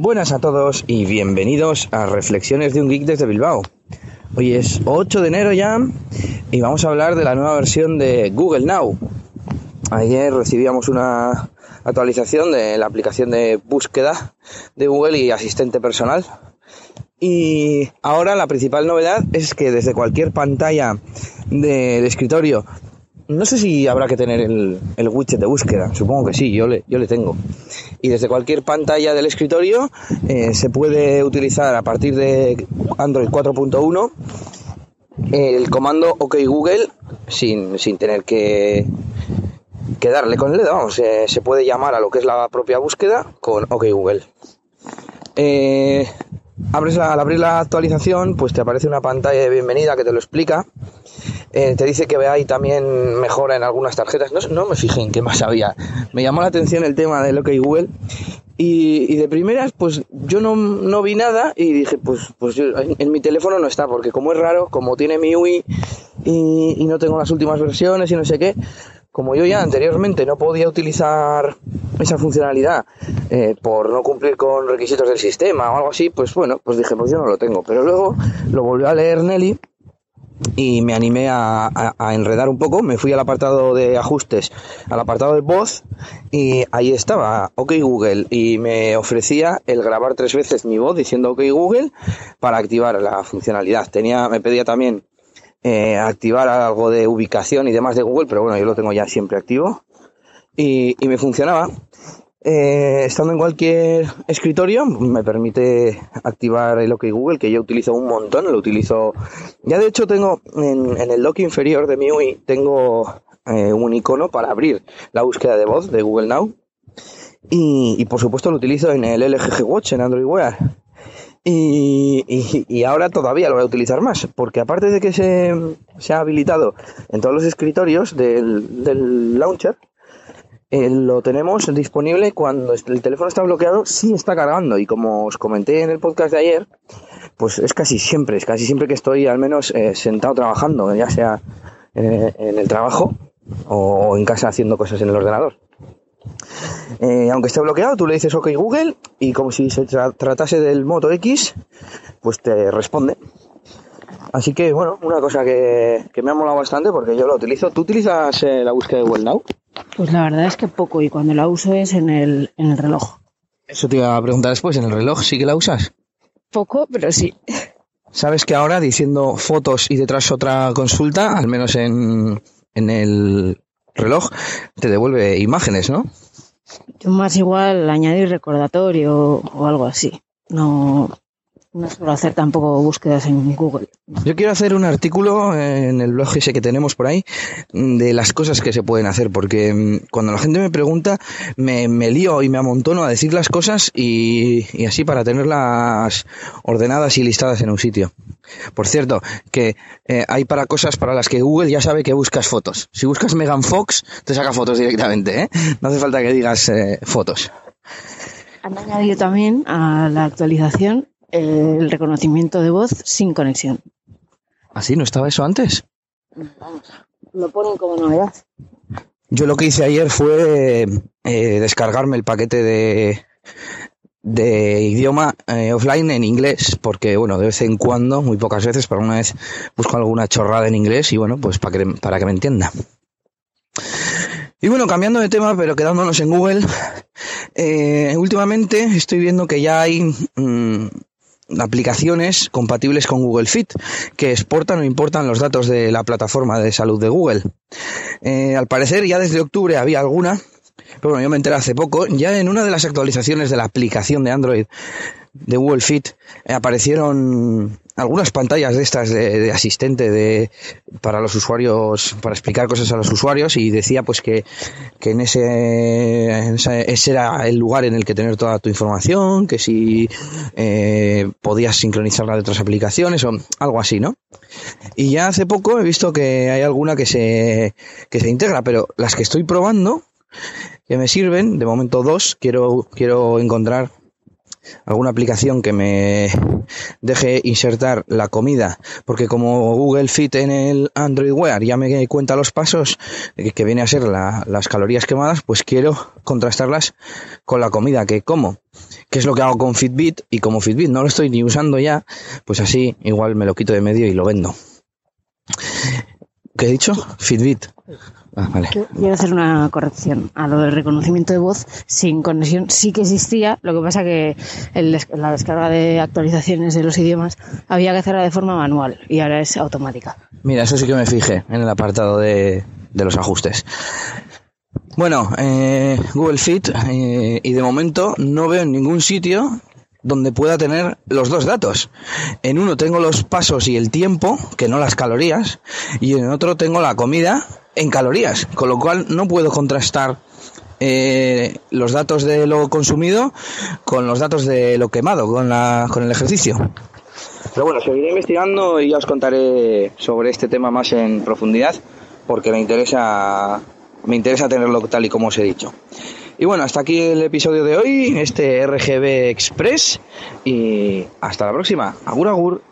Buenas a todos y bienvenidos a Reflexiones de un Geek desde Bilbao. Hoy es 8 de enero ya y vamos a hablar de la nueva versión de Google Now. Ayer recibíamos una actualización de la aplicación de búsqueda de Google y asistente personal. Y ahora la principal novedad es que desde cualquier pantalla de, de escritorio no sé si habrá que tener el, widget de búsqueda, supongo que sí, yo le, yo le tengo. Y desde cualquier pantalla del escritorio eh, se puede utilizar a partir de Android 4.1 el comando OK Google sin, sin tener que, que darle con el dedo, se puede llamar a lo que es la propia búsqueda con OK Google. Eh, abres al abrir la actualización, pues te aparece una pantalla de bienvenida que te lo explica eh, te dice que hay también mejora en algunas tarjetas. No, no me fijé en qué más había. Me llamó la atención el tema de lo que Google. Y, de primeras, pues yo no, vi nada y dije, pues, pues en, mi teléfono no está, porque como es raro, como tiene mi UI y, no tengo las últimas versiones y no sé qué, como yo ya anteriormente no podía utilizar esa funcionalidad eh, por no cumplir con requisitos del sistema o algo así, pues bueno, pues dije, pues yo no lo tengo. Pero luego lo volvió a leer Nelly y me animé a, enredar un poco, me fui al apartado de ajustes, al apartado de voz y ahí estaba, OK Google, y me ofrecía el grabar tres veces mi voz diciendo OK Google para activar la funcionalidad. Tenía, me pedía también eh, activar algo de ubicación y demás de Google, pero bueno, yo lo tengo ya siempre activo y, y me funcionaba. Eh, estando en cualquier escritorio me permite activar el OK Google que yo utilizo un montón, lo utilizo ya de hecho tengo en, el dock inferior de mi UI tengo eh, un icono para abrir la búsqueda de voz de Google Now. Y, por supuesto lo utilizo en el LG Watch en Android Wear. Y, ahora todavía lo voy a utilizar más, porque aparte de que se, se ha habilitado en todos los escritorios del, del launcher, eh, lo tenemos disponible cuando el teléfono está bloqueado, sí está cargando. Y como os comenté en el podcast de ayer, pues es casi siempre, es casi siempre que estoy al menos eh, sentado trabajando, ya sea eh, en el trabajo o en casa haciendo cosas en el ordenador. aunque esté bloqueado, tú le dices OK Google y como si se tratase del Moto X, pues te responde. Así que bueno, una cosa que, me ha molado bastante porque yo lo utilizo. ¿Tú utilizas la búsqueda de Google Now? Pues la verdad es que poco y cuando la uso es en el, en el reloj. Eso te iba a preguntar después, ¿en el reloj sí que la usas? Poco, pero sí. Sabes que ahora diciendo fotos y detrás otra consulta, al menos en, en el reloj, te devuelve imágenes, ¿no? Yo más igual añadir recordatorio o algo así. No, no suelo hacer tampoco búsquedas en Google. Yo quiero hacer un artículo en el blog ese que tenemos por ahí de las cosas que se pueden hacer, porque mm, cuando la gente me pregunta me, lío y me amontono a decir las cosas y, así para tenerlas ordenadas y listadas en un sitio. Por cierto, que eh, hay para cosas para las que Google ya sabe que buscas fotos. Si buscas Megan Fox, te saca fotos directamente, ¿eh? No hace falta que digas eh, fotos. Han añadido también a la actualización el reconocimiento de voz sin conexión. ¿Así? ¿No estaba eso antes? Vamos, lo ponen como novedad. Yo lo que hice ayer fue eh, descargarme el paquete de, de idioma eh, offline en inglés, porque bueno, de vez en cuando, muy pocas veces, pero una vez busco alguna chorrada en inglés y bueno, pues para que, para que me entienda. Y bueno, cambiando de tema, pero quedándonos en Google, eh, últimamente estoy viendo que ya hay mm, aplicaciones compatibles con Google Fit que exportan o importan los datos de la plataforma de salud de Google. Eh, al parecer ya desde octubre había alguna, pero bueno, yo me enteré hace poco, ya en una de las actualizaciones de la aplicación de Android de Google Fit eh, aparecieron algunas pantallas de estas de, asistente de para los usuarios para explicar cosas a los usuarios y decía pues que, que en, ese, ese era el lugar en el que tener toda tu información que si eh, podías sincronizarla de otras aplicaciones o algo así no y ya hace poco he visto que hay alguna que se que se integra pero las que estoy probando que me sirven de momento dos quiero quiero encontrar alguna aplicación que me deje insertar la comida, porque como Google Fit en el Android Wear ya me cuenta los pasos que viene a ser las calorías quemadas, pues quiero contrastarlas con la comida que como. qué es lo que hago con Fitbit y como Fitbit no lo estoy ni usando ya, pues así igual me lo quito de medio y lo vendo. ¿Qué he dicho? Fitbit. Ah, vale. Quiero hacer una corrección. A lo del reconocimiento de voz sin conexión sí que existía, lo que pasa que el la descarga de actualizaciones de los idiomas había que hacerla de forma manual y ahora es automática. Mira, eso sí que me fijé en el apartado de, de los ajustes. Bueno, eh, Google Fit eh, y de momento no veo en ningún sitio donde pueda tener los dos datos. En uno tengo los pasos y el tiempo, que no las calorías, y en otro tengo la comida en calorías, con lo cual no puedo contrastar eh, los datos de lo consumido con los datos de lo quemado, con, la, con el ejercicio. Pero bueno, seguiré investigando y ya os contaré sobre este tema más en profundidad porque me interesa me interesa tenerlo tal y como os he dicho. Y bueno, hasta aquí el episodio de hoy, este RGB Express y hasta la próxima. Agur agur.